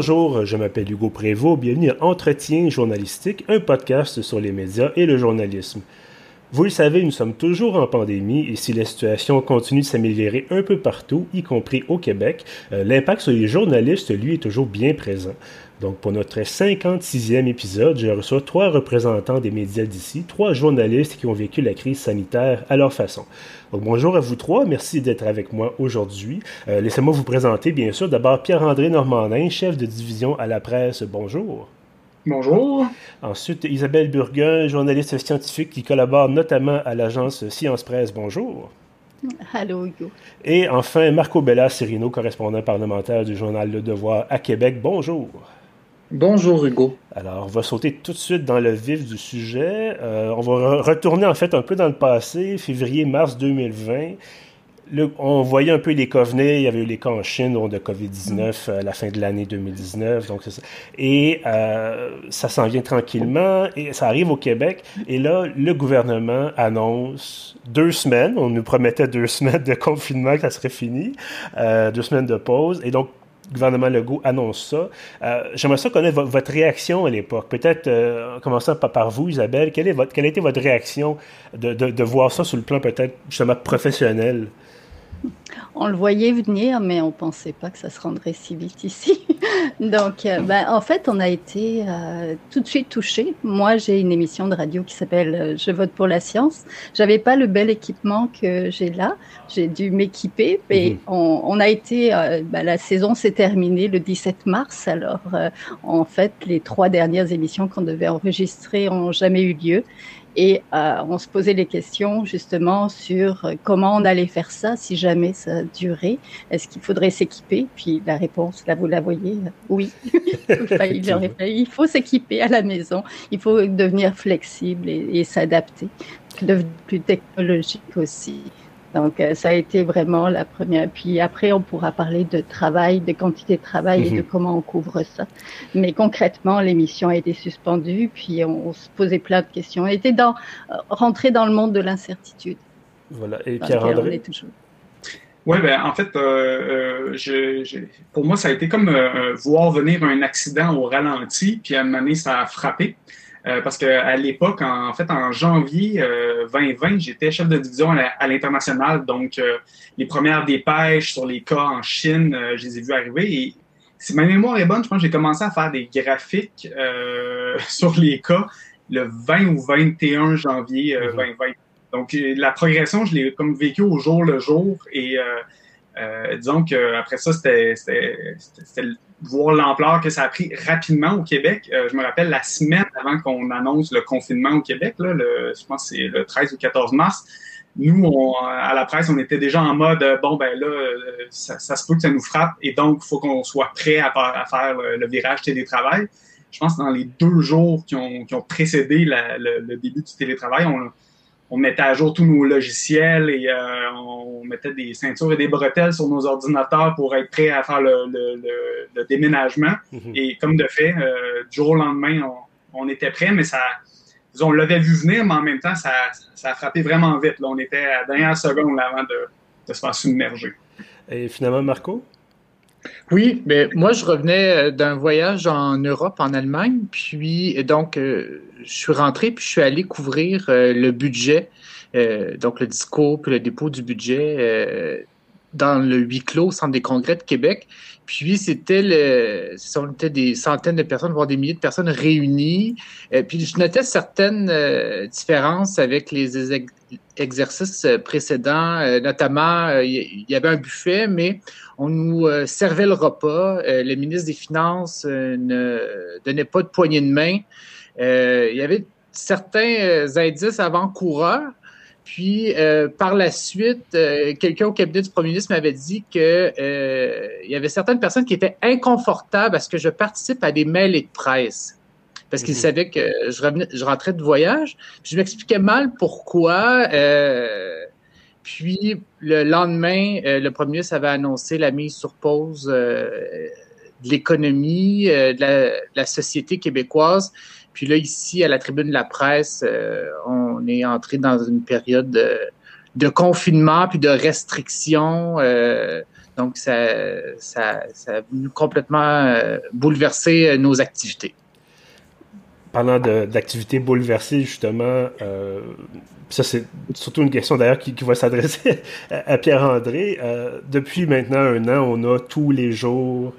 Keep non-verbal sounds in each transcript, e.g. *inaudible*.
Bonjour, je m'appelle Hugo Prévost, bienvenue à Entretien journalistique, un podcast sur les médias et le journalisme. Vous le savez, nous sommes toujours en pandémie et si la situation continue de s'améliorer un peu partout, y compris au Québec, euh, l'impact sur les journalistes, lui, est toujours bien présent. Donc, pour notre 56e épisode, je reçois trois représentants des médias d'ici, trois journalistes qui ont vécu la crise sanitaire à leur façon. Donc, bonjour à vous trois, merci d'être avec moi aujourd'hui. Euh, laissez-moi vous présenter, bien sûr, d'abord Pierre-André Normandin, chef de division à la presse. Bonjour. Bonjour. Ensuite, Isabelle Burguin, journaliste scientifique qui collabore notamment à l'agence Science Presse. Bonjour. Allô, Hugo. Et enfin, Marco Bella Cirino, correspondant parlementaire du journal Le Devoir à Québec. Bonjour. Bonjour, Hugo. Alors, on va sauter tout de suite dans le vif du sujet. Euh, on va retourner en fait un peu dans le passé, février-mars 2020 on voyait un peu les cas venir. Il y avait eu les cas en Chine de COVID-19 à la fin de l'année 2019. Donc ça. Et euh, ça s'en vient tranquillement et ça arrive au Québec. Et là, le gouvernement annonce deux semaines. On nous promettait deux *laughs* semaines de confinement que ça serait fini, euh, deux semaines de pause. Et donc, gouvernement Legault annonce ça. Euh, j'aimerais ça connaître votre réaction à l'époque. Peut-être en commençant par, vous, Isabelle, quelle, est votre, a été votre réaction de, de voir ça sur le plan peut-être justement professionnel? On le voyait venir, mais on ne pensait pas que ça se rendrait si vite ici. *laughs* Donc, euh, ben, en fait, on a été euh, tout de suite touchés. Moi, j'ai une émission de radio qui s'appelle euh, Je vote pour la science. J'avais pas le bel équipement que j'ai là. J'ai dû m'équiper. Et mhm. on, a été, ben, la saison s'est terminée le 17 mars. Alors, en fait, les trois dernières émissions qu'on devait enregistrer ont jamais eu lieu. Et euh, on se posait les questions justement sur euh, comment on allait faire ça si jamais ça durait. Est-ce qu'il faudrait s'équiper? Puis la réponse, là vous la voyez, euh, oui. *laughs* il faut s'équiper à la maison. Il faut devenir flexible et, et s'adapter, devenir plus technologique aussi. Donc, euh, ça a été vraiment la première. Puis après, on pourra parler de travail, de quantité de travail et de mhm. comment on couvre ça. Mais concrètement, l'émission a été suspendue, puis on, se posait plein de questions. On était dans, euh, rentré dans le monde de l'incertitude. Voilà. Et Pierre-André toujours... Oui, ben, en fait, euh, je, pour moi, ça a été comme voir venir un accident au ralenti, puis à un moment donné, ça a frappé. Euh, parce qu'à l'époque, en, fait, en janvier 2020, euh, j'étais chef de division à, l'international. Donc, euh, les premières dépêches sur les cas en Chine, je les ai vues arriver. Et si ma mémoire est bonne, je pense que j'ai commencé à faire des graphiques *laughs* sur les cas le 20 ou 21 janvier 2020. Mm-hmm. Donc, la progression, je l'ai comme vécu au jour le jour. Et disons qu'après ça, c'était voir l'ampleur que ça a pris rapidement au Québec. Euh, je me rappelle la semaine avant qu'on annonce le confinement au Québec, là, le, je pense c'est le 13 ou 14 mars. Nous, on, à la presse, on était déjà en mode bon ben là, euh, ça, ça se peut que ça nous frappe et donc il faut qu'on soit prêt à, à faire le, virage télétravail. Je pense que dans les deux jours qui ont, qui ont précédé la, le, le, début du télétravail, on, on mettait à jour tous nos logiciels et euh, on mettait des ceintures et des bretelles sur nos ordinateurs pour être prêt à faire le, déménagement. Mhm. Et comme de fait, euh, du jour au lendemain, on, était prêt, mais ça, on l'avait vu venir, mais en même temps, ça, a frappé vraiment vite. On était à la dernière seconde avant de, de se faire submerger. Et finalement, Marco? Oui, mais moi, je revenais euh, d'un voyage en Europe, en Allemagne, puis donc, euh, je suis rentré, puis je suis allé couvrir euh, le budget, donc le discours, puis le dépôt du budget dans le huis clos au Centre des congrès de Québec. Puis c'était le, on était des centaines de personnes, voire des milliers de personnes réunies. puis je notais certaines différences avec les exercices précédents, notamment il y avait un buffet, mais on nous euh, servait le repas. Euh, le ministre des Finances euh, ne donnait pas de poignée de main. il y avait certains indices avant-coureurs. Puis, par la suite, quelqu'un au cabinet du premier ministre m'avait dit qu'il y avait certaines personnes qui étaient inconfortables à ce que je participe à des mails de presse parce qu'ils mhm. savaient que je, revenais, je rentrais de voyage. je m'expliquais mal pourquoi. Puis le lendemain, euh, le premier ministre avait annoncé la mise sur pause euh, de l'économie, euh, de, la, société québécoise. Puis là, ici, à la tribune de la presse, on est entré dans une période de, confinement puis de restrictions Donc, ça, a complètement bouleversé nos activités parlant d'activités bouleversées, justement, euh, ça c'est surtout une question d'ailleurs qui, va s'adresser *laughs* à, Pierre-André. Euh, depuis maintenant un an, on a tous les jours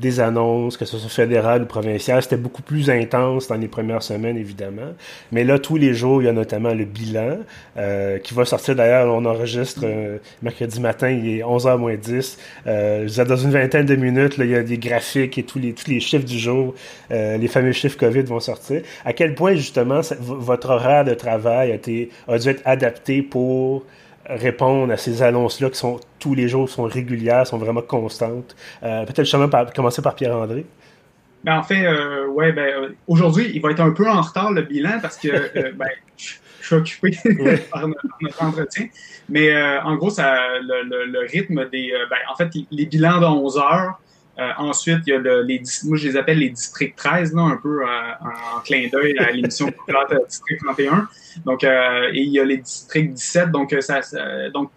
des annonces, que ce soit fédéral ou provincial. C'était beaucoup plus intense dans les premières semaines, évidemment. Mais là, tous les jours, il y a notamment le bilan euh, qui va sortir. D'ailleurs, on enregistre euh, mercredi matin, il est 11h moins 10. Euh, dans une vingtaine de minutes, là, il y a des graphiques et tous les, tous les chiffres du jour, euh, les fameux chiffres COVID vont sortir. À quel point, justement, votre horaire de travail a, été, a dû être adapté pour répondre à ces annonces-là qui sont tous les jours, sont régulières, sont vraiment constantes. Euh, peut-être justement par, commencer par Pierre-André. Ben, en fait, euh, ouais, ben, euh, aujourd'hui, il va être un peu en retard le bilan parce que *laughs* ben, je, suis occupé *laughs* par, notre, entretien. Mais en gros, ça, le, rythme des. Ben, en fait, les bilans de 11 heures, euh, ensuite, il y a le, les, moi je les appelle les districts 13, là, un peu euh, en, clin d'œil à l'émission populaire *laughs* District 31. Donc, euh, et il y a les districts 17, donc, ça, donc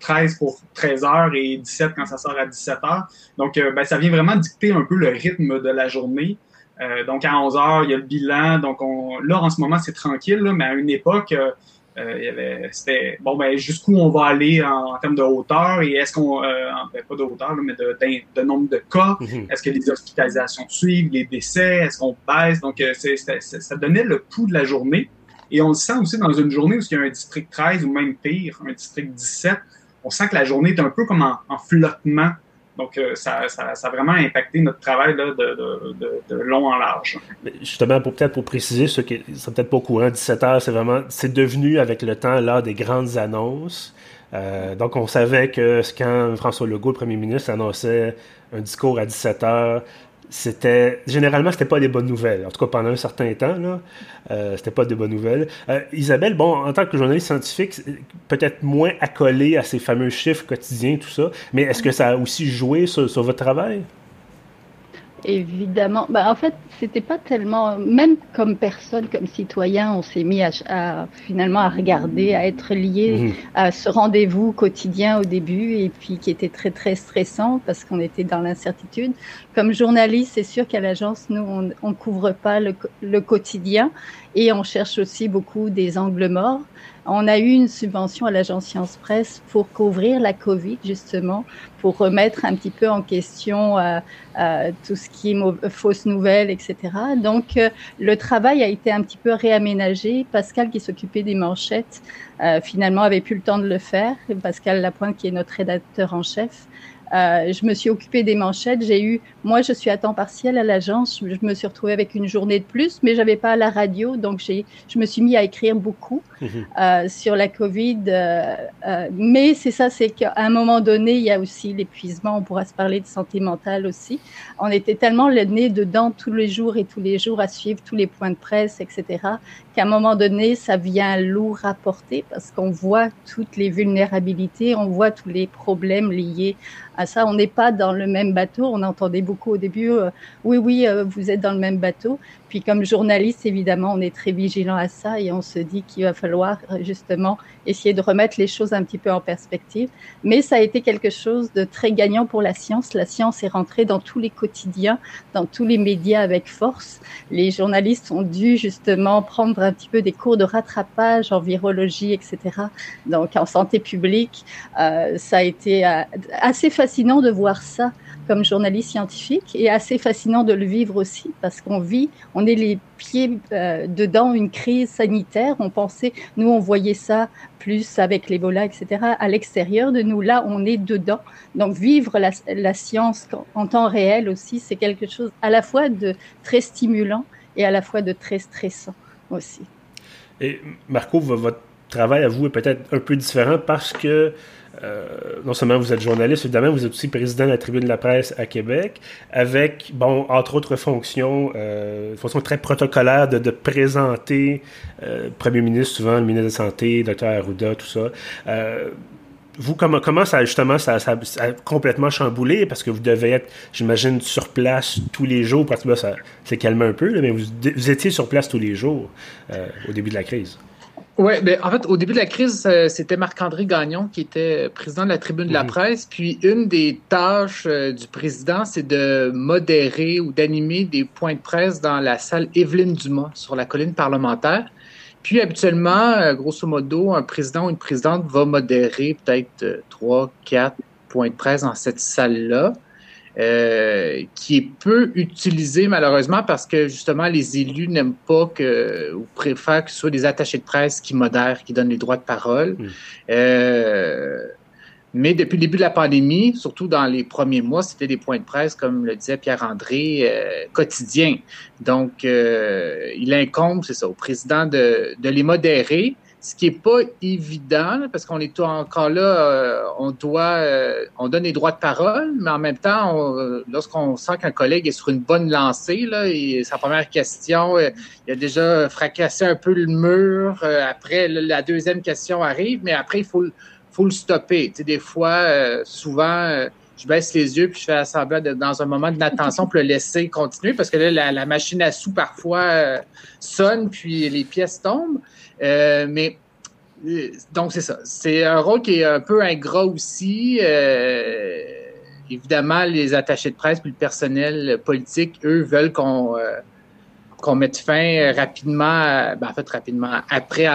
13 pour 13 heures et 17 quand ça sort à 17 heures. Donc, ben, ça vient vraiment dicter un peu le rythme de la journée. donc, à 11 heures, il y a le bilan. Donc, on, là, en ce moment, c'est tranquille, là, mais à une époque, euh, il y avait, c'était bon, ben jusqu'où on va aller en, termes de hauteur et est-ce qu'on, euh, ben, pas de hauteur, mais de, de, nombre de cas, mhm. est-ce que les hospitalisations suivent, les décès, est-ce qu'on baisse, donc euh, c'est, ça donnait le pouls de la journée. Et on le sent aussi dans une journée où il y a un district 13 ou même pire, un district 17, on sent que la journée est un peu comme en, en flottement donc, euh, ça, ça, ça, a vraiment impacté notre travail là, de, long en large. Justement, pour peut-être pour préciser, ceux qui sont peut-être pas au courant, 17 heures, c'est vraiment, c'est devenu avec le temps l'heure des grandes annonces. Euh, donc, on savait que quand François Legault, le premier ministre, annonçait un discours à 17 heures, c'était généralement c'était pas des bonnes nouvelles. En tout cas pendant un certain temps là, euh, c'était pas des bonnes nouvelles. Euh, Isabelle, bon, en tant que journaliste scientifique, peut-être moins accolée à ces fameux chiffres quotidiens, tout ça, mais est-ce que ça a aussi joué sur votre travail? Évidemment. Bah, en fait, c'était pas tellement, même comme personne, comme citoyen, on s'est mis à, finalement à regarder, à être lié mhm. à ce rendez-vous quotidien au début et puis qui était très très stressant parce qu'on était dans l'incertitude. Comme journaliste, c'est sûr qu'à l'agence, nous, on, on couvre pas le, le quotidien et on cherche aussi beaucoup des angles morts. On a eu une subvention à l'agence Science Presse pour couvrir la Covid, justement, pour remettre un petit peu en question euh, euh, tout ce qui est fausses nouvelles, etc. Donc, euh, le travail a été un petit peu réaménagé. Pascal, qui s'occupait des manchettes, finalement avait plus le temps de le faire. Pascal Lapointe, qui est notre rédacteur en chef, euh, je me suis occupée des manchettes. J'ai eu, moi, je suis à temps partiel à l'agence. Je, me suis retrouvée avec une journée de plus, mais j'avais pas la radio, donc j'ai, je me suis mis à écrire beaucoup *laughs* mhm. euh, sur la Covid. Euh, euh, mais c'est ça, c'est qu'à un moment donné, il y a aussi l'épuisement. On pourra se parler de santé mentale aussi. On était tellement le nez dedans tous les jours et tous les jours à suivre tous les points de presse, etc. Qu'à un moment donné, ça vient lourd à porter parce qu'on voit toutes les vulnérabilités, on voit tous les problèmes liés à ça. On n'est pas dans le même bateau. On entendait beaucoup au début, euh, oui, oui, euh, vous êtes dans le même bateau. Puis comme journaliste, évidemment, on est très vigilant à ça et on se dit qu'il va falloir euh, justement essayer de remettre les choses un petit peu en perspective. Mais ça a été quelque chose de très gagnant pour la science. La science est rentrée dans tous les quotidiens, dans tous les médias avec force. Les journalistes ont dû justement prendre un petit peu des cours de rattrapage en virologie, etc. Donc en santé publique, euh, ça a été assez fascinant de voir ça comme journaliste scientifique et assez fascinant de le vivre aussi parce qu'on vit, on est les pieds euh, dedans une crise sanitaire. On pensait, nous on voyait ça plus avec l'Ebola, etc. À l'extérieur de nous, là on est dedans. Donc vivre la, science en temps réel aussi, c'est quelque chose à la fois de très stimulant et à la fois de très stressant aussi. Et Marco, votre travail à vous est peut-être un peu différent parce que non seulement vous êtes journaliste, évidemment, vous êtes aussi président de la Tribune de la presse à Québec, avec, bon, entre autres fonctions, euh, fonction très protocolaire de, de présenter euh, Premier ministre, souvent le ministre de la Santé, Dr Arruda, tout ça. Euh, vous, comment, ça, justement, ça, a complètement chamboulé? Parce que vous devez être, j'imagine, sur place tous les jours. Parce que là, ça s'est calmé un peu, mais vous, étiez sur place tous les jours au début de la crise. Oui, ben, en fait, au début de la crise, euh, c'était Marc-André Gagnon qui était président de la tribune de la mhm. presse. Puis une des tâches euh, du président, c'est de modérer ou d'animer des points de presse dans la salle Evelyne Dumas sur la colline parlementaire. Puis habituellement, euh, grosso modo, un président ou une présidente va modérer peut-être trois, quatre points de presse dans cette salle-là. Euh, qui est peu utilisé malheureusement parce que justement les élus n'aiment pas que ou préfèrent que ce soit des attachés de presse qui modèrent, qui donnent les droits de parole. Hmm. Euh, mais depuis le début de la pandémie, surtout dans les premiers mois, c'était des points de presse, comme le disait Pierre-André, euh, quotidiens. Donc, euh, il incombe, c'est ça, au président de, de les modérer ce qui est pas évident parce qu'on est encore là, euh, on doit, euh, on donne les droits de parole, mais en même temps, euh, lorsqu'on sent qu'un collègue est sur une bonne lancée, là, et sa première question, il a déjà fracassé un peu le mur. après, la deuxième question arrive, mais après, il faut, faut le stopper. Tu sais, des fois, souvent je baisse les yeux puis je fais semblant dans un moment d'inattention pour le laisser continuer parce que là, la, la machine à sous parfois sonne puis les pièces tombent. Euh, mais euh, donc c'est ça. C'est un rôle qui est un peu ingrat aussi. Euh, évidemment, les attachés de presse puis le personnel politique, eux, veulent qu'on qu'on mette fin rapidement, ben, en fait rapidement, après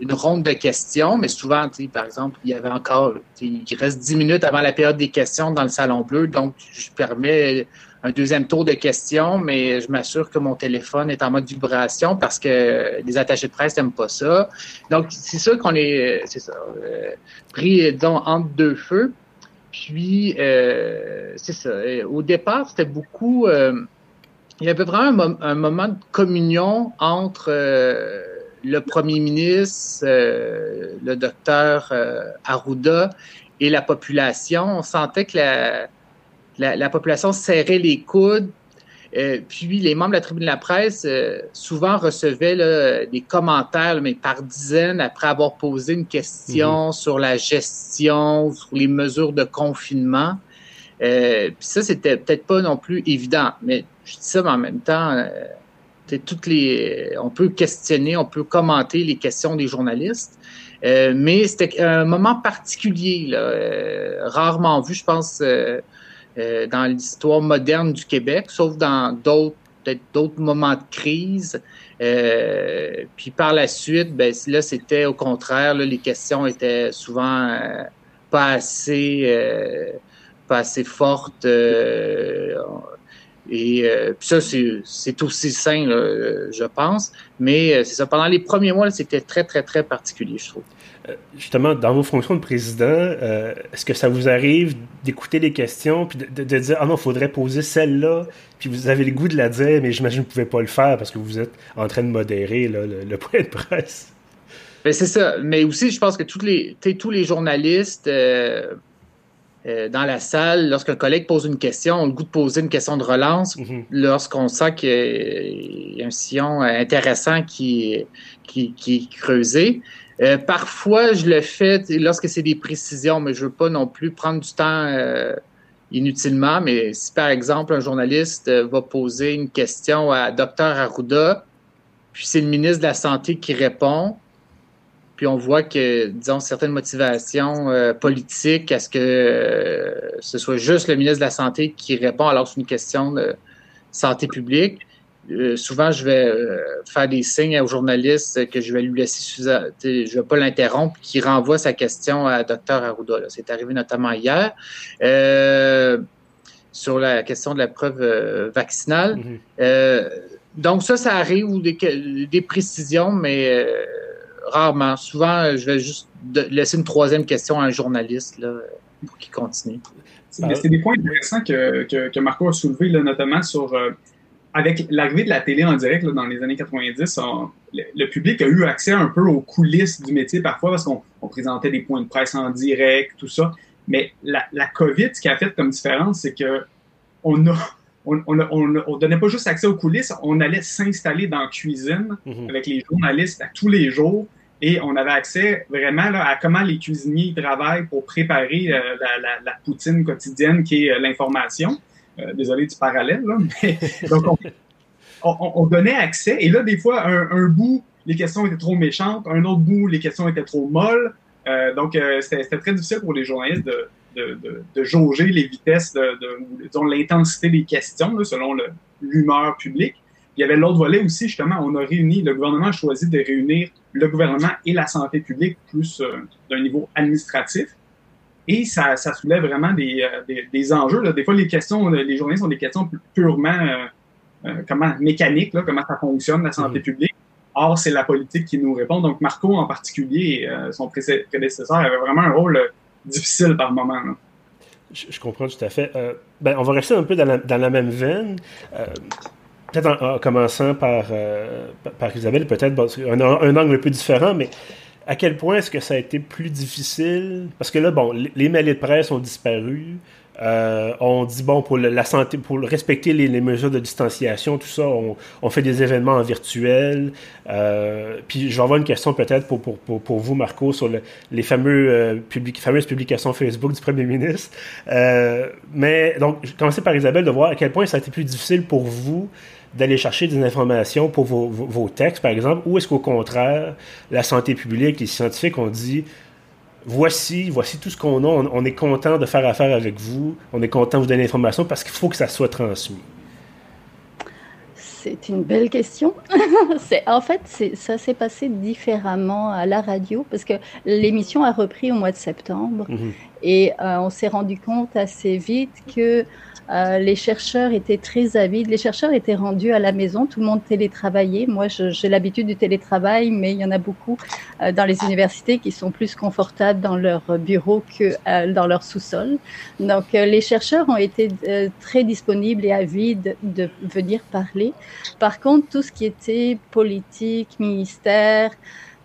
une ronde de questions, mais souvent, par exemple, il y avait encore, il reste dix minutes avant la période des questions dans le Salon Bleu, donc je permets un deuxième tour de questions, mais je m'assure que mon téléphone est en mode vibration parce que les attachés de presse n'aiment pas ça. Donc, c'est sûr qu'on est, c'est ça, euh, pris, disons, entre deux feux. Puis, euh, c'est ça. Au départ, c'était beaucoup... Euh, il y avait vraiment un, moment de communion entre le premier ministre, le docteur Arruda et la population. On sentait que la la, population serrait les coudes. Euh, puis les membres de la tribune de la presse euh, souvent recevaient des commentaires, mais par dizaines, après avoir posé une question mhm. sur la gestion, sur les mesures de confinement. Euh, puis ça, c'était peut-être pas non plus évident. Mais je dis ça, mais en même temps, toutes les, on peut questionner, on peut commenter les questions des journalistes. mais c'était un moment particulier, là, rarement vu, je pense euh, dans l'histoire moderne du Québec, sauf dans d'autres moments de crise. Euh, puis par la suite, ben, là, c'était au contraire, là, les questions étaient souvent euh, pas assez euh, pas assez fortes. et puis ça, c'est aussi sain, je pense. Mais c'est ça, pendant les premiers mois, c'était très, très, très particulier, je trouve. Euh, justement, dans vos fonctions de président, euh, est-ce que ça vous arrive d'écouter les questions puis de, dire Ah non, il faudrait poser celle-là, puis vous avez le goût de la dire, mais j'imagine que vous ne pouvez pas le faire parce que vous êtes en train de modérer le, point de presse? Ben, c'est ça. Mais aussi, je pense que tous les, tous les journalistes euh, dans la salle, lorsqu'un collègue pose une question, ont le goût de poser une question de relance. Mm-hmm. Lorsqu'on sent qu'il y a un sillon intéressant qui, qui, qui est creusé. Euh, parfois, je le fais lorsque c'est des précisions, mais je veux pas non plus prendre du temps euh, inutilement. Mais si, par exemple, un journaliste euh, va poser une question à Dr Arruda, puis c'est le ministre de la Santé qui répond, puis on voit que, disons, certaines motivations politiques à ce que ce soit juste le ministre de la Santé qui répond alors c'est une question de santé publique, euh, souvent, je vais euh, faire des signes aux journalistes que je vais lui laisser, je vais pas l'interrompre, qui renvoie sa question à Dr Arruda. C'est arrivé notamment hier euh, sur la question de la preuve vaccinale. Mm-hmm. donc ça, ça arrive ou des, des précisions, mais rarement. Souvent, je vais juste laisser une troisième question à un journaliste là, pour qu'il continue. C'est des points intéressants que, que, que Marco a soulevés, notamment sur avec l'arrivée de la télé en direct dans les années 90, le, public a eu accès un peu aux coulisses du métier parfois parce qu'on présentait des points de presse en direct, tout ça. Mais la, la COVID, ce qui a fait comme différence, c'est que on a on, on, donnait pas juste accès aux coulisses, on allait s'installer dans la cuisine mhm. avec les journalistes à tous les jours et on avait accès vraiment là, à comment les cuisiniers travaillent pour préparer euh, la, la, la, poutine quotidienne qui est euh, l'information. Euh, désolé du parallèle, là, mais *laughs* donc on, donnait accès. Et là, des fois, un, bout les questions étaient trop méchantes. Un autre bout, les questions étaient trop molles. donc, c'était très difficile pour les journalistes de, jauger les vitesses, de, l'intensité des questions selon l'humeur publique. Il y avait l'autre volet aussi, justement, on a réuni, le gouvernement a choisi de réunir le gouvernement et la santé publique plus d'un niveau administratif. Et ça, ça soulève vraiment des, euh, des, enjeux. Là. Des fois, les questions, les journalistes ont des questions purement euh, euh, comment, mécaniques, là, comment ça fonctionne, la santé mm-hmm. publique. Or, c'est la politique qui nous répond. Donc, Marco en particulier, son prédécesseur, avait vraiment un rôle difficile par moment. Je, comprends tout à fait. ben, on va rester un peu dans la, dans la même veine. peut-être en, commençant par, par Isabelle, peut-être un, un, angle un peu différent, mais à quel point est-ce que ça a été plus difficile? Parce que là, bon, les mails de presse ont disparu. Euh, on dit, bon, pour la santé, pour respecter les, mesures de distanciation, tout ça, on, fait des événements en virtuel. Euh, puis je vais avoir une question peut-être pour, pour, pour, vous, Marco, sur les fameux, euh, fameuses publications Facebook du premier ministre. mais donc, je commencer par Isabelle de voir à quel point ça a été plus difficile pour vous d'aller chercher des informations pour vos, vos, textes, par exemple, ou est-ce qu'au contraire, la santé publique, les scientifiques ont dit voici, voici tout ce qu'on a, on, est content de faire affaire avec vous, on est content de vous donner l'information parce qu'il faut que ça soit transmis? C'est une belle question. *laughs* en fait, ça s'est passé différemment à la radio parce que l'émission a repris au mois de septembre mm-hmm. et euh, on s'est rendu compte assez vite que euh, les chercheurs étaient très avides. Les chercheurs étaient rendus à la maison. Tout le monde télétravaillait. Moi, j'ai l'habitude du télétravail, mais il y en a beaucoup euh, dans les universités qui sont plus confortables dans leur bureau que euh, dans leur sous-sol. Donc, les chercheurs ont été très disponibles et avides de venir parler. Par contre, tout ce qui était politique, ministère,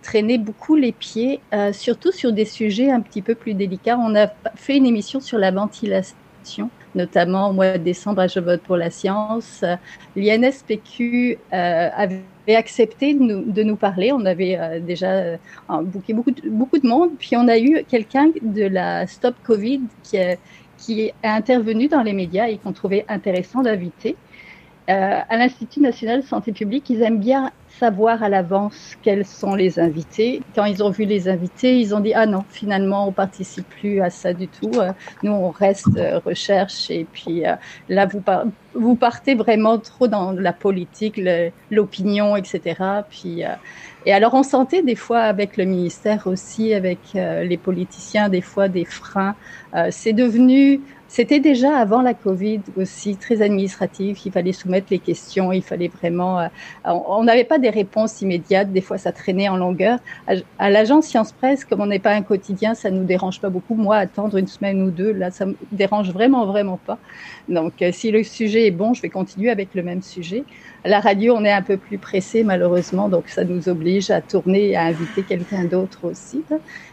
traînait beaucoup les pieds, surtout sur des sujets un petit peu plus délicats. On a fait une émission sur la ventilation notamment au mois de décembre à Je vote pour la science. L'INSPQ euh, avait accepté de nous, parler. On avait euh, déjà euh, booké beaucoup de, monde. Puis on a eu quelqu'un de la Stop Covid qui, est intervenu dans les médias et qu'on trouvait intéressant d'inviter. À l'Institut national de santé publique, ils aiment bien savoir à l'avance quels sont les invités. Quand ils ont vu les invités, ils ont dit ah non, finalement on participe plus à ça du tout. Euh, nous on reste euh, recherche et puis euh, là vous vous partez vraiment trop dans la politique, l'opinion, etc. Puis et alors on sentait des fois avec le ministère aussi, avec les politiciens, des fois des freins. C'est devenu c'était déjà avant la Covid aussi très administratif. Il fallait soumettre les questions, il fallait vraiment. Euh, on n'avait pas des réponses immédiates. Des fois, ça traînait en longueur. À, l'agence Science Presse, comme on n'est pas un quotidien, ça nous dérange pas beaucoup. Moi, attendre une semaine ou deux, là, ça me dérange vraiment, vraiment pas. Donc, euh, si le sujet est bon, je vais continuer avec le même sujet. À la radio, on est un peu plus pressé, malheureusement, donc ça nous oblige à tourner et à inviter quelqu'un d'autre aussi.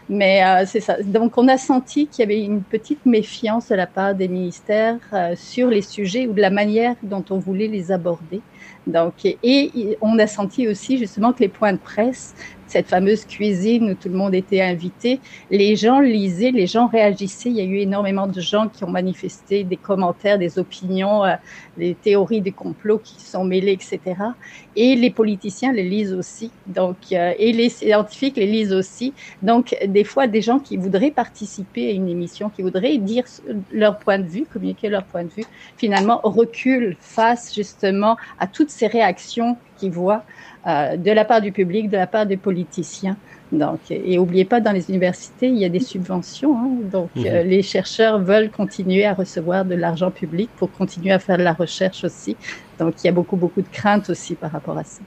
Mais euh, c'est ça. Donc, on a senti qu'il y avait une petite méfiance de la part des ministères euh, sur les sujets ou de la manière dont on voulait les aborder. Donc, et on a senti aussi justement que les points de presse cette fameuse cuisine où tout le monde était invité. Les gens lisaient, les gens réagissaient. Il y a eu énormément de gens qui ont manifesté des commentaires, des opinions, euh, des théories du complot qui sont mêlées, etc. Et les politiciens les lisent aussi. Donc, euh, et les scientifiques les lisent aussi. Donc, des fois, des gens qui voudraient participer à une émission, qui voudraient dire leur point de vue, communiquer leur point de vue, finalement reculent face justement à toutes ces réactions qu'ils voient euh, de la part du public, de la part des politiciens. Donc, et n'oubliez pas, dans les universités, il y a des subventions. Hein. donc, mhm. euh, les chercheurs veulent continuer à recevoir de l'argent public pour continuer à faire de la recherche aussi. Donc, il y a beaucoup, beaucoup de craintes aussi par rapport à ça.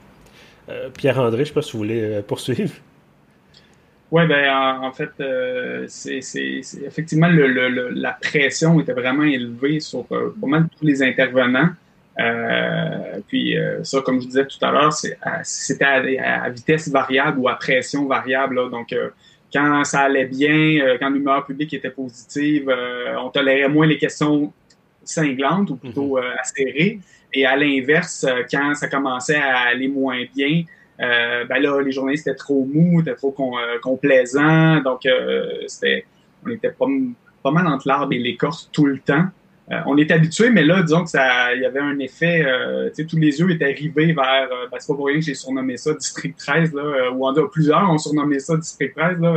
Euh, Pierre-André, je ne sais pas si vous voulez poursuivre. Oui, ben, en, fait, c'est effectivement la pression était vraiment élevée sur pas mal tous les intervenants. Euh, puis euh, ça, comme je disais tout à l'heure, c'était à, vitesse variable ou à pression variable. Donc, euh, quand ça allait bien, quand l'humeur publique était positive, on tolérait moins les questions cinglantes ou plutôt mhm. acérées. Et à l'inverse, quand ça commençait à aller moins bien, ben là, les journalistes étaient trop mous, étaient trop complaisants. Donc, c'était, on était pas, pas mal entre l'arbre et l'écorce tout le temps. Euh, on est habitué, mais là, disons que ça, il y avait un effet, euh, tous les yeux étaient rivés vers, euh, ben, c'est pas pour rien que j'ai surnommé ça District 13, là, ou en a plusieurs ont surnommé ça District 13, là,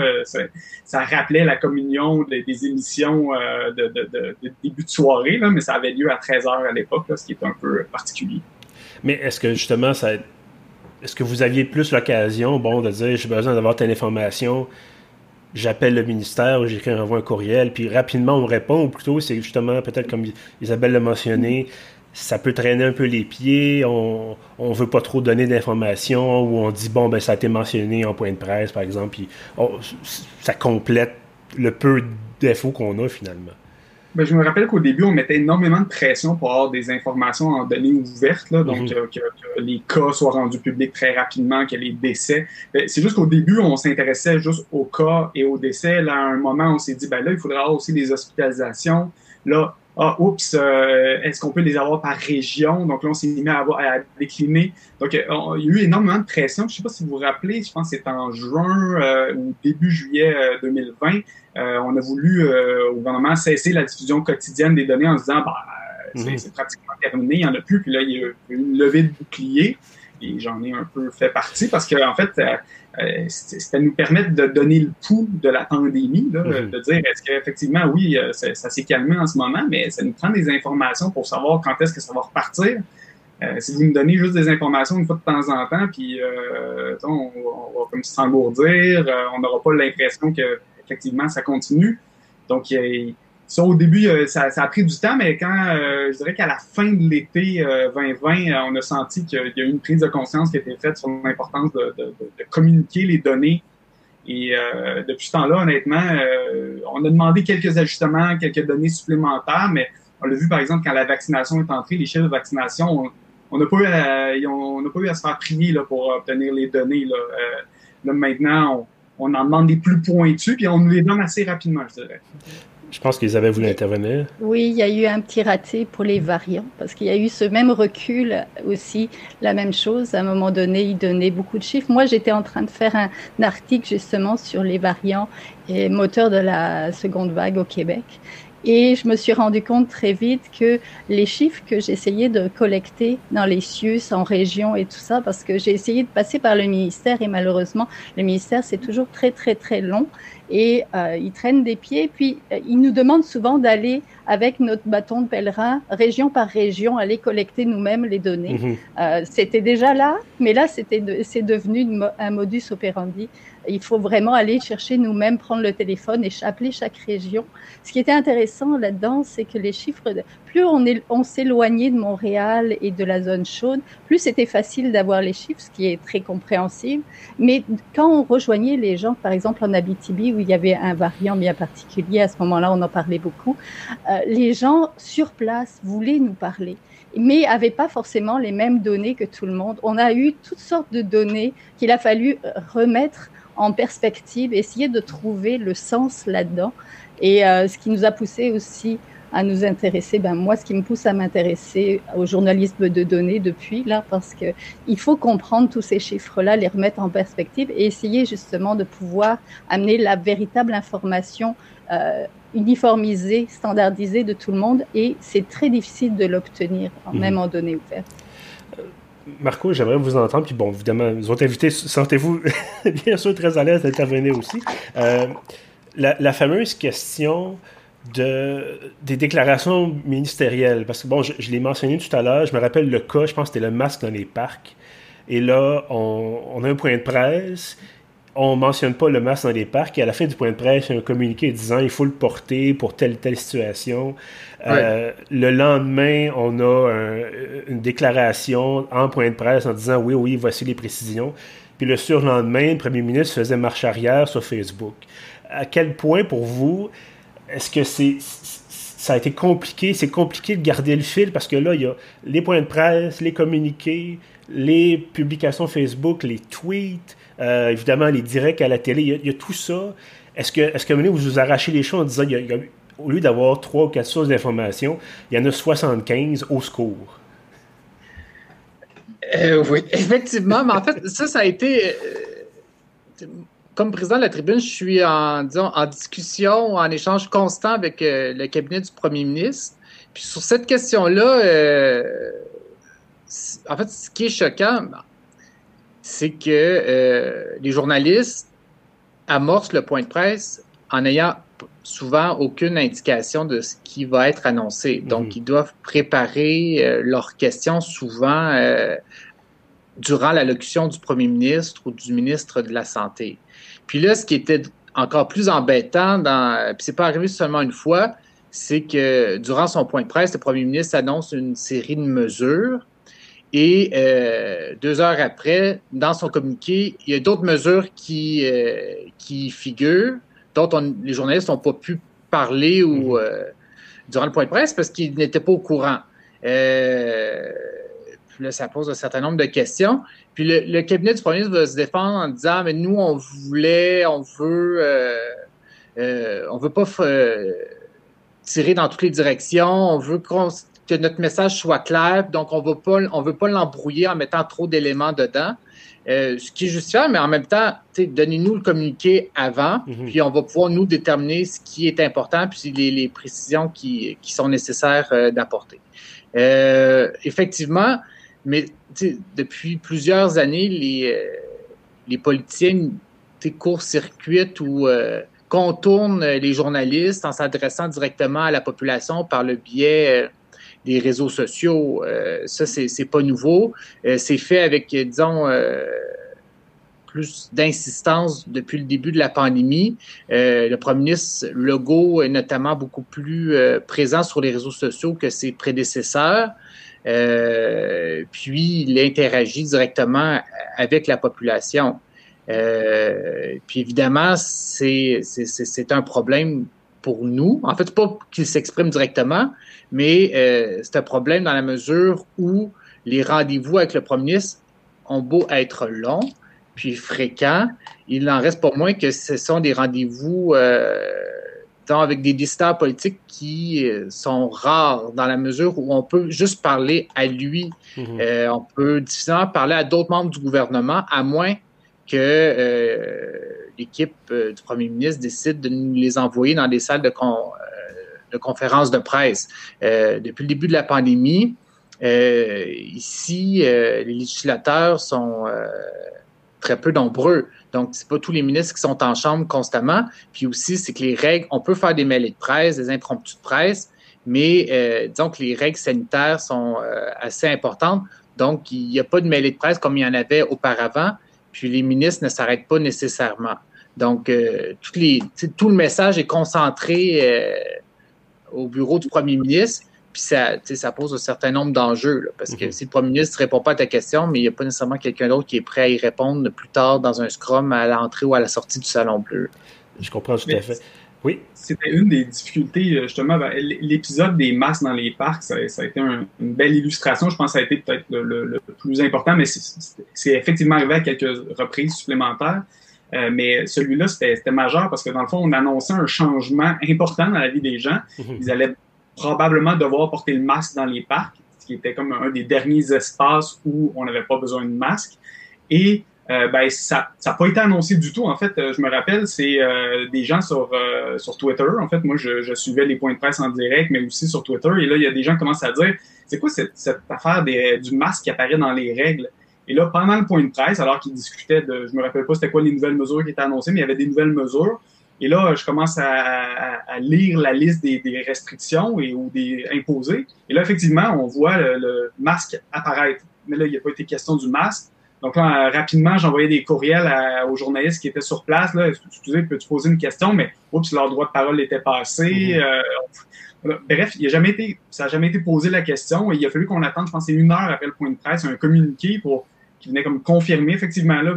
ça, rappelait la communion des, émissions de, début de soirée, là, mais ça avait lieu à 13 heures à l'époque, ce qui est un peu particulier. Mais est-ce que justement, ça, est-ce que vous aviez plus l'occasion, bon, de dire, j'ai besoin d'avoir telle information, j'appelle le ministère ou j'écris un courriel, puis rapidement on me répond, ou plutôt c'est justement peut-être comme Isabelle l'a mentionné, ça peut traîner un peu les pieds, on ne veut pas trop donner d'informations, ou on dit bon ben ça a été mentionné en point de presse par exemple, puis ça complète le peu de défauts qu'on a finalement. Ben, je me rappelle qu'au début, on mettait énormément de pression pour avoir des informations en données ouvertes, là, donc mhm. que, les cas soient rendus publics très rapidement, que les décès. Ben, c'est juste qu'au début, on s'intéressait juste aux cas et aux décès. Là, à un moment, on s'est dit, ben là, il faudrait avoir aussi des hospitalisations. Là, ah, oups, euh, est-ce qu'on peut les avoir par région? Donc là, on s'est mis à, avoir, à décliner. Donc, euh, il y a eu énormément de pression. Je ne sais pas si vous vous rappelez, je pense que c'est en juin euh, ou début juillet 2020. On a voulu au gouvernement cesser la diffusion quotidienne des données en disant, bah, c'est mhm. pratiquement terminé, il n'y en a plus. Puis là, il y a eu une levée de bouclier. Et j'en ai un peu fait partie parce qu'en en fait, euh, c'était nous permettre de donner le pouls de la pandémie, là, mhm. de dire est-ce qu'effectivement, oui, euh, ça, s'est calmé en ce moment, mais ça nous prend des informations pour savoir quand est-ce que ça va repartir. Euh, si vous nous donnez juste des informations une fois de temps en temps, puis on, on, va comme s'engourdir, on n'aura pas l'impression que effectivement ça continue. Donc, ça, au début, euh, ça, a pris du temps, mais quand euh, je dirais qu'à la fin de l'été 2020, euh, on a senti qu'il y a eu une prise de conscience qui a été faite sur l'importance de, communiquer les données. Et depuis ce temps-là, honnêtement, on a demandé quelques ajustements, quelques données supplémentaires, mais on l'a vu par exemple quand la vaccination est entrée, les chiffres de vaccination, on n'a pas, eu à, on pas eu à se faire prier là, pour obtenir les données. Là, là maintenant, on, on en demande des plus pointus, puis on nous les donne assez rapidement, je dirais. Je pense qu'ils avaient voulu intervenir. Oui, il y a eu un petit raté pour les variants, parce qu'il y a eu ce même recul aussi, la même chose. À un moment donné, ils donnaient beaucoup de chiffres. Moi, j'étais en train de faire un, article justement sur les variants et moteurs de la seconde vague au Québec. Et je me suis rendu compte très vite que les chiffres que j'essayais de collecter dans les CIUS, en région et tout ça, parce que j'ai essayé de passer par le ministère et malheureusement, le ministère, c'est toujours très, très, très long et euh, ils traînent des pieds. Puis euh, ils nous demandent souvent d'aller avec notre bâton de pèlerin, région par région, aller collecter nous-mêmes les données. Mhm. Euh, c'était déjà là, mais là, c'était c'est devenu un modus operandi il faut vraiment aller chercher nous-mêmes, prendre le téléphone et appeler chaque région. Ce qui était intéressant là-dedans, c'est que les chiffres, plus on, s'éloignait de Montréal et de la zone chaude, plus c'était facile d'avoir les chiffres, ce qui est très compréhensible. Mais quand on rejoignait les gens, par exemple en Abitibi, où il y avait un variant bien particulier, à ce moment-là, on en parlait beaucoup, euh, les gens sur place voulaient nous parler mais n'avaient pas forcément les mêmes données que tout le monde. On a eu toutes sortes de données qu'il a fallu remettre en perspective, essayer de trouver le sens là-dedans. Et euh, ce qui nous a poussé aussi à nous intéresser, ben moi, ce qui me pousse à m'intéresser au journalisme de données depuis là, parce que il faut comprendre tous ces chiffres-là, les remettre en perspective et essayer justement de pouvoir amener la véritable information euh, uniformisée, standardisée de tout le monde. Et c'est très difficile de l'obtenir, mmh. même en données ouvertes. Marco, j'aimerais vous entendre. Puis bon, évidemment, vous autres invités, sentez-vous *laughs* bien sûr très à l'aise d'intervenir aussi. Euh, la, fameuse question de, des déclarations ministérielles. Parce que bon, je, l'ai mentionné tout à l'heure, je me rappelle le cas, je pense que c'était le masque dans les parcs. Et là, on, on a un point de presse on mentionne pas le masque dans les parcs et à la fin du point de presse, il y a un communiqué disant il faut le porter pour telle telle situation. Euh, le lendemain, on a une déclaration en point de presse en disant oui, oui, voici les précisions. Puis le surlendemain, le premier ministre faisait marche arrière sur Facebook. À quel point pour vous est-ce que c'est ça a été compliqué, c'est compliqué de garder le fil parce que là, il y a les points de presse, les communiqués, les publications Facebook, les tweets, euh, évidemment les directs à la télé, il y a, tout ça. Est-ce que, est-ce que vous vous arrachez les choses en disant, au lieu d'avoir trois ou quatre sources d'informations, il y en a 75 au secours? Euh, oui, *laughs* effectivement, mais en fait, ça, ça a été. Euh, comme président de la tribune, je suis en, disons, en discussion, en échange constant avec le cabinet du premier ministre. Puis sur cette question-là, en fait, ce qui est choquant, c'est que euh, les journalistes amorcent le point de presse en ayant souvent aucune indication de ce qui va être annoncé. Mhm. Donc, ils doivent préparer euh, leurs questions souvent euh, durant l'allocution du premier ministre ou du ministre de la Santé. Puis là, ce qui était encore plus embêtant, dans, puis c'est pas arrivé seulement une fois, c'est que durant son point de presse, le premier ministre annonce une série de mesures et euh, deux heures après, dans son communiqué, il y a d'autres mesures qui, qui figurent dont les journalistes n'ont pas pu parler ou, mhm. euh, durant le point de presse parce qu'ils n'étaient pas au courant. Euh, puis là, ça pose un certain nombre de questions. Puis le, cabinet du premier ministre va se défendre en disant, mais nous, on voulait, on veut, euh, on veut pas tirer dans toutes les directions, on veut que notre message soit clair, donc on on veut pas l'embrouiller en mettant trop d'éléments dedans. Euh, ce qui est justifiable, mais en même temps, donnez-nous le communiqué avant, mhm. puis on va pouvoir nous déterminer ce qui est important, puis les, précisions qui, sont nécessaires euh, d'apporter. Euh, effectivement, mais depuis plusieurs années, les, les politiciens court-circuitent ou contournent les journalistes en s'adressant directement à la population par le biais des réseaux sociaux. Euh, ça, c'est pas nouveau. Euh, c'est fait avec, disons, euh, plus d'insistance depuis le début de la pandémie. le premier ministre Legault est notamment beaucoup plus présent sur les réseaux sociaux que ses prédécesseurs. puis il interagit directement avec la population. puis évidemment, c'est un problème pour nous. En fait, pas qu'il s'exprime directement, mais euh, c'est un problème dans la mesure où les rendez-vous avec le premier ministre ont beau être longs, puis fréquents, il n'en reste pas moins que ce sont des rendez-vous euh, avec des décideurs politiques qui euh, sont rares dans la mesure où on peut juste parler à lui. Mhm. Euh, on peut difficilement parler à d'autres membres du gouvernement, à moins que l'équipe du premier ministre décide de nous les envoyer dans des salles de, con, de conférences de presse. Euh, depuis le début de la pandémie, euh, ici, euh, les législateurs sont très peu nombreux. Donc, c'est pas tous les ministres qui sont en chambre constamment. Puis aussi, c'est que les règles, on peut faire des mêlées de presse, des impromptus de presse, mais disons que les règles sanitaires sont assez importantes. Donc, il n'y a pas de mêlée de presse comme il y en avait auparavant. Puis les ministres ne s'arrêtent pas nécessairement. Donc, les, tout le message est concentré au bureau du premier ministre. Puis ça, ça pose un certain nombre d'enjeux. Parce que mhm. si le premier ministre ne répond pas à ta question, mais il n'y a pas nécessairement quelqu'un d'autre qui est prêt à y répondre plus tard dans un scrum à l'entrée ou à la sortie du salon bleu. Je comprends tout à fait. Oui. C'était une des difficultés, euh, justement. Ben, l'épisode des masques dans les parcs, ça, a été une belle illustration. Je pense que ça a été peut-être le, plus important, mais c'est effectivement arrivé à quelques reprises supplémentaires. Euh, mais celui-là, c'était majeur parce que dans le fond, on annonçait un changement important dans la vie des gens. Mhm. Ils allaient probablement devoir porter le masque dans les parcs, ce qui était comme un des derniers espaces où on n'avait pas besoin de masque. Et euh, ben, ça n'a pas été annoncé du tout. En fait, euh, je me rappelle, c'est des gens sur, sur Twitter. En fait, moi, je, suivais les points de presse en direct, mais aussi sur Twitter. Et là, il y a des gens qui commencent à dire, c'est quoi cette, cette affaire du masque qui apparaît dans les règles? Et là, pendant le point de presse, alors qu'ils discutaient de, je me rappelle pas c'était quoi les nouvelles mesures qui étaient annoncées, mais il y avait des nouvelles mesures. Et là, je commence à, lire la liste des, restrictions et, ou des imposées. Et là, effectivement, on voit le, masque apparaître. Mais là, il n'y a pas été question du masque. Donc là, rapidement, j'envoyais des courriels aux journalistes qui étaient sur place. Là, excusez, peux-tu poser une question? Mais oups, leur droit de parole était passé. Mm-hmm. Euh, bref, il a jamais été, ça n'a jamais été posé la question. Et il a fallu qu'on attende, je pense, une heure après le point de presse, un communiqué pour qui venait comme confirmer effectivement là,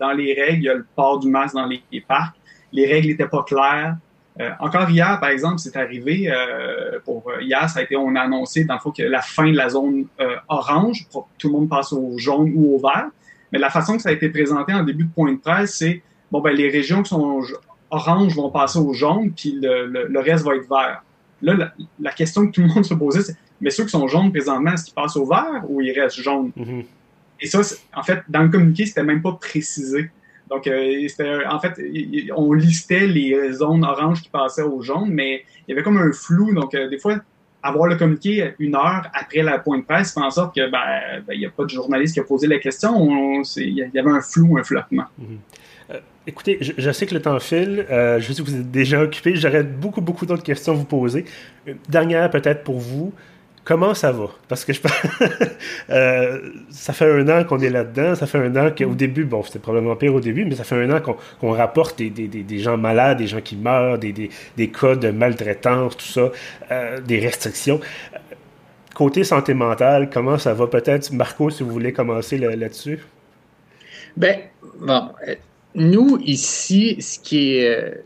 dans les règles, il y a le port du masque dans les, parcs. Les règles n'étaient pas claires. Euh, encore hier, par exemple, c'est arrivé, euh, pour euh, hier, ça a été, on a annoncé dans le fond que la fin de la zone orange, pour tout le monde passe au jaune ou au vert. Mais la façon que ça a été présenté en début de point de presse, c'est bon ben les régions qui sont orange vont passer au jaune, puis le, reste va être vert. Là, la, question que tout le monde se posait, c'est mais ceux qui sont jaunes présentement, est-ce qu'ils passent au vert ou ils restent jaunes? Mm-hmm. Et ça, en fait, dans le communiqué, c'était même pas précisé. Donc, euh, en fait, on listait les zones oranges qui passaient aux jaunes, mais il y avait comme un flou. Donc, euh, des fois, avoir le communiqué une heure après la point de presse fait en sorte que ben, ben, n'y a pas de journaliste qui a posé la question. Il y avait un flou, un flottement. Mhm. Euh, écoutez, je, sais que le temps file. Euh, je sais que vous êtes déjà occupé. J'aurais beaucoup, beaucoup d'autres questions à vous poser. dernière peut-être pour vous. Comment ça va? Parce que je *laughs* euh, ça fait un an qu'on est là-dedans. Ça fait un an qu'au début, bon, c'était probablement pire au début, mais ça fait un an qu'on rapporte des, des, des, gens malades, des gens qui meurent, des, des cas de maltraitance, tout ça, euh, des restrictions. Côté santé mentale, comment ça va? Peut-être, Marco, si vous voulez commencer là-dessus. ben, bon, euh, nous, ici, ce qui est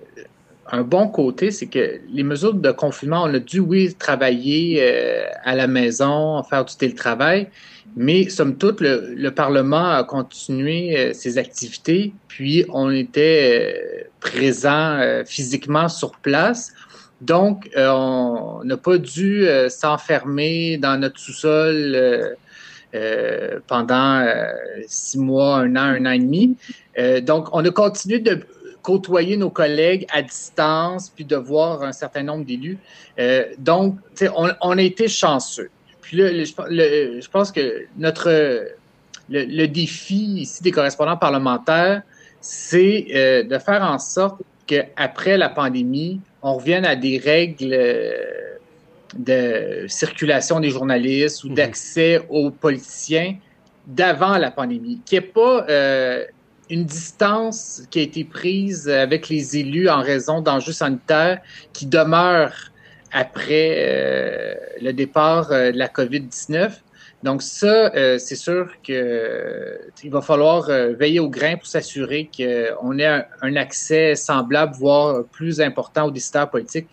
un bon côté, c'est que les mesures de confinement, on a dû, oui, travailler euh, à la maison, faire du télétravail, mais somme toute, le, Parlement a continué euh, ses activités, puis on était euh, présent physiquement sur place. Donc, on n'a pas dû s'enfermer dans notre sous-sol pendant six mois, un an, un an et demi. donc, on a continué de côtoyer nos collègues à distance, puis de voir un certain nombre d'élus. Euh, donc, on, on, a été chanceux. Puis là, je pense que notre le, défi ici des correspondants parlementaires, c'est euh, de faire en sorte qu'après la pandémie, on revienne à des règles euh, de circulation des journalistes ou mhm. d'accès aux politiciens d'avant la pandémie, qui n'est pas une distance qui a été prise avec les élus en raison d'enjeux sanitaires qui demeurent après euh, le départ euh, de la COVID-19. Donc ça, euh, c'est sûr que il va falloir veiller au grain pour s'assurer qu'on ait un, accès semblable, voire plus important aux décideurs politiques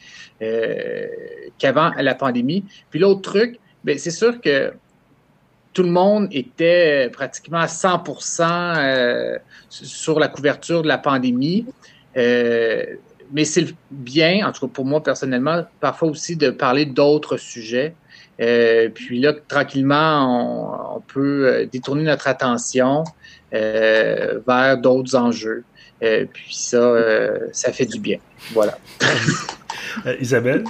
qu'avant la pandémie. Puis l'autre truc, ben, c'est sûr que tout le monde était pratiquement à 100% euh, sur la couverture de la pandémie. Euh, mais c'est bien, en tout cas pour moi personnellement, parfois aussi de parler d'autres sujets. Euh, puis là, tranquillement, on, peut détourner notre attention vers d'autres enjeux. puis ça, ça fait du bien. Voilà. Isabelle?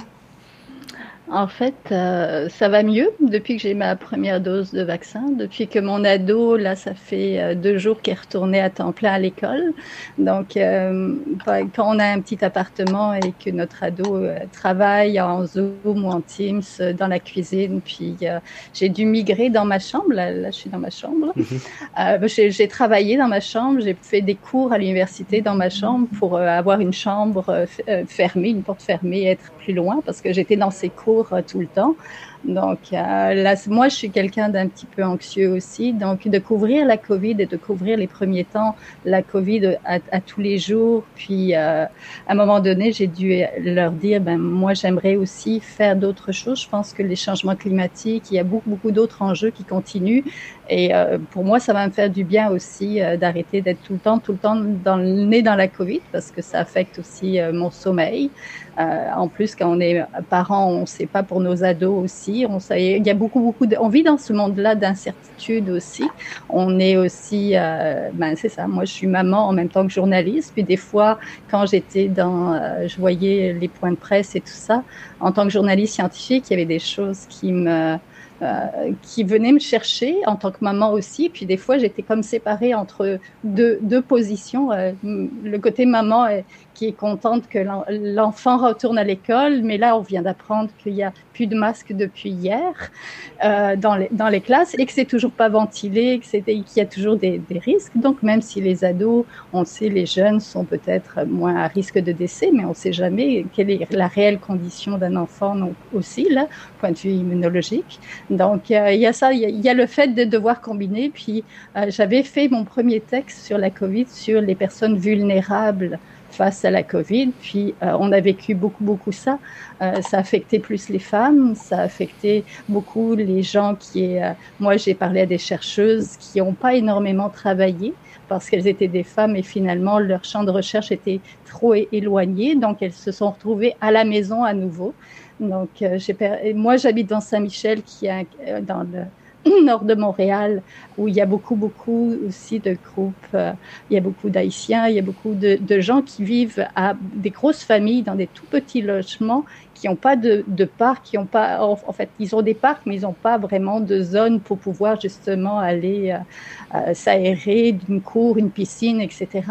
En fait, euh, ça va mieux depuis que j'ai ma première dose de vaccin, depuis que mon ado, là, ça fait euh, deux jours qu'il est retourné à temps plein à l'école. Donc, euh, quand on a un petit appartement et que notre ado travaille en Zoom ou en Teams dans la cuisine, puis j'ai dû migrer dans ma chambre, là, là je suis dans ma chambre, mhm. j'ai travaillé dans ma chambre, j'ai fait des cours à l'université dans ma chambre pour avoir une chambre fermée, une porte fermée, être plus loin parce que j'étais dans ces cours tout le temps. Donc euh, là, moi, je suis quelqu'un d'un petit peu anxieux aussi. Donc de couvrir la Covid et de couvrir les premiers temps la Covid à, tous les jours. Puis euh, à un moment donné, j'ai dû leur dire, ben moi, j'aimerais aussi faire d'autres choses. Je pense que les changements climatiques, il y a beaucoup beaucoup d'autres enjeux qui continuent. Et euh, pour moi, ça va me faire du bien aussi euh, d'arrêter d'être tout le temps, tout le temps dans le nez dans la Covid parce que ça affecte aussi euh, mon sommeil. en plus, quand on est parent, on ne sait pas pour nos ados aussi. On sait, il y a beaucoup, beaucoup de, on vit dans ce monde-là d'incertitude aussi. On est aussi, ben c'est ça. Moi, je suis maman en même temps que journaliste. Puis des fois, quand j'étais dans, je voyais les points de presse et tout ça, en tant que journaliste scientifique, il y avait des choses qui me euh, qui venaient me chercher en tant que maman aussi. Puis des fois, j'étais comme séparée entre deux, positions. Euh, le côté maman qui est contente que l'enfant retourne à l'école, mais là, on vient d'apprendre qu'il n'y a plus de masques depuis hier euh, dans, les, classes et que c'est toujours pas ventilé, qu'il y a toujours des, risques. Donc, même si les ados, on sait, les jeunes sont peut-être moins à risque de décès, mais on ne sait jamais quelle est la réelle condition d'un enfant non, aussi, là, point de vue immunologique. Donc, euh, il y a ça, il y, a le fait de devoir combiner. Puis, euh, j'avais fait mon premier texte sur la COVID, sur les personnes vulnérables face à la Covid. Puis euh, on a vécu beaucoup, beaucoup ça. Euh, ça affectait plus les femmes, ça affectait beaucoup les gens qui... Euh, moi, j'ai parlé à des chercheuses qui n'ont pas énormément travaillé parce qu'elles étaient des femmes et finalement leur champ de recherche était trop éloigné. Donc elles se sont retrouvées à la maison à nouveau. Donc j'ai moi, j'habite dans Saint-Michel qui est dans le *clears throat* nord de Montréal, où il y a beaucoup, beaucoup aussi de groupes, euh, il y a beaucoup d'Haïtiens, il y a beaucoup de, gens qui vivent à des grosses familles dans des tout petits logements qui n'ont pas de, de parc, qui ont pas, en, fait, ils ont des parcs, mais ils n'ont pas vraiment de zone pour pouvoir justement aller euh, euh, s'aérer d'une cour, une piscine, etc.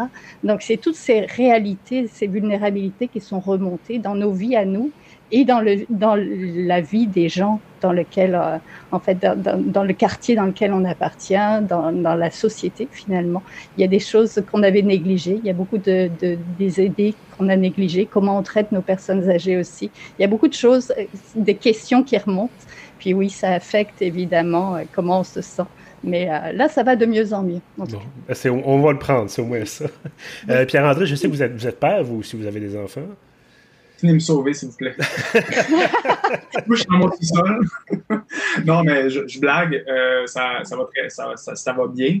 Donc, c'est toutes ces réalités, ces vulnérabilités qui sont remontées dans nos vies à nous et dans, le, dans la vie des gens dans lequel, euh, en fait, dans, dans, le quartier dans lequel on appartient, dans, dans, la société finalement. Il y a des choses qu'on avait négligées, il y a beaucoup de, de des aidés qu'on a négligées, comment on traite nos personnes âgées aussi. Il y a beaucoup de choses, euh, des questions qui remontent. Puis oui, ça affecte évidemment euh, comment on se sent. Mais là, ça va de mieux en mieux. En bon, on, on, va le prendre, c'est au moins ça. Pierre-André, je sais que vous êtes, vous êtes père, vous, si vous avez des enfants venez me sauver, s'il vous plaît. *laughs* Moi, je suis dans mon sous-sol. non, mais je, blague. Euh, ça, ça, va très, ça, ça, va bien.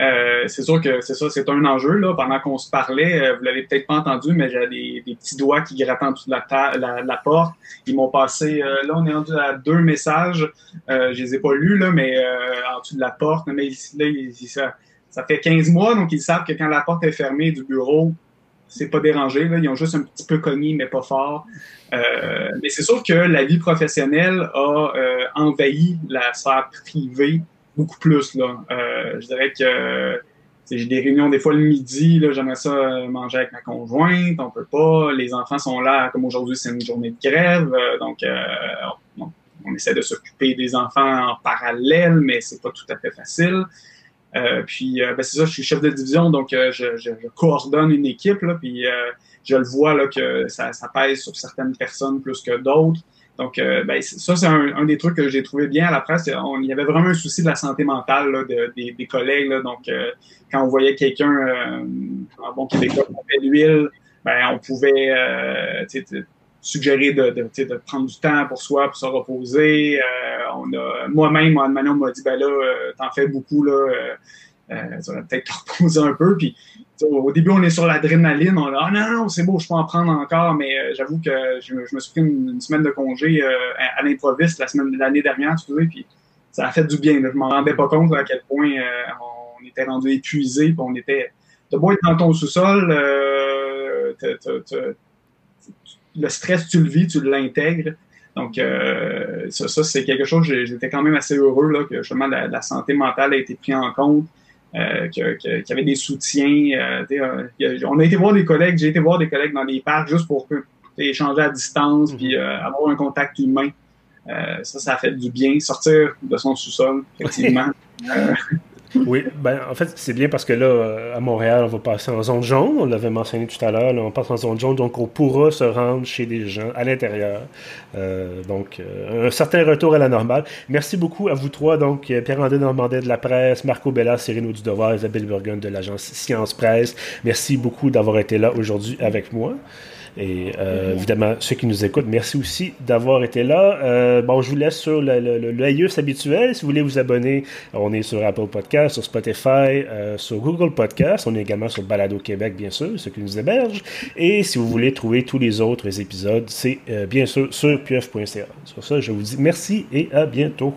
Euh, c'est sûr que c'est ça, c'est un enjeu. Là. Pendant qu'on se parlait, euh, vous l'avez peut-être pas entendu, mais j'avais des, des, petits doigts qui grattaient en dessous de la, la, la porte. Ils m'ont passé, là, on est rendu à deux messages. je les ai pas lus, là, mais en dessous de la porte. Mais là, ça, ça fait 15 mois, donc ils savent que quand la porte est fermée du bureau, c'est pas dérangé. Là. Ils ont juste un petit peu cogné, mais pas fort. Euh, mais c'est sûr que la vie professionnelle a euh, envahi la sphère privée beaucoup plus. Là. Euh, je dirais que j'ai des réunions des fois le midi, j'aimerais ça manger avec ma conjointe, on peut pas. Les enfants sont là, comme aujourd'hui, c'est une journée de grève, donc on, on, essaie de s'occuper des enfants en parallèle, mais c'est pas tout à fait facile. Euh, puis euh, ben, c'est ça, je suis chef de division, donc euh, je, je, je, coordonne une équipe, là, puis je le vois là, que ça, ça, pèse sur certaines personnes plus que d'autres. Donc, ben, ça, c'est un, un, des trucs que j'ai trouvé bien à la presse. On, il y avait vraiment un souci de la santé mentale là, de, des, des, collègues. Là, donc, quand on voyait quelqu'un, euh, en bon québécois, qui fait l'huile, ben, on pouvait suggérer de, de, de, prendre du temps pour soi, pour se reposer. Euh, on a, moi-même, on m'a dit, ben là, euh, t'en fais beaucoup, là, euh, euh tu vas peut-être te reposer un peu. Puis, au début, on est sur l'adrénaline, on a, ah non, non, c'est beau, je peux en prendre encore, mais j'avoue que je, me suis pris une, semaine de congé à, l'improviste la l'année dernière, tu sais, puis ça a fait du bien. Là. Je m'en rendais pas compte à quel point on était rendu épuisé, puis on était, de beau être dans ton sous-sol, le stress, tu le vis, tu l'intègres. Donc, euh, ça, ça c'est quelque chose, j'étais quand même assez heureux là, que justement la, la santé mentale a été prise en compte, euh, qu'il y avait des soutiens. Euh, euh, on a été voir des collègues, j'ai été voir des collègues dans des parcs juste pour échanger à distance, mm-hmm. puis euh, avoir un contact humain. ça, ça a fait du bien. Sortir de son sous-sol, *laughs* effectivement. Oui, ben, en fait, c'est bien parce que là, à Montréal, on va passer en zone jaune. On l'avait mentionné tout à l'heure. on passe en zone jaune, donc on pourra se rendre chez des gens à l'intérieur. Euh, donc, euh, un certain retour à la normale. Merci beaucoup à vous trois. Donc, Pierre-André Normandais de la presse, Marco Bella, Cyrino Dudevoir, Isabelle Burgun de l'agence Science Presse. Merci beaucoup d'avoir été là aujourd'hui avec moi. Et euh, évidemment, ceux qui nous écoutent, merci aussi d'avoir été là. Euh, bon, je vous laisse sur le, le, habituel. Si vous voulez vous abonner, on est sur Apple Podcast, sur Spotify, euh, sur Google Podcast. On est également sur Balado Québec, bien sûr, ceux qui nous hébergent. Et si vous voulez trouver tous les autres épisodes, c'est bien sûr sur pieuf.ca. Sur ça, je vous dis merci et à bientôt.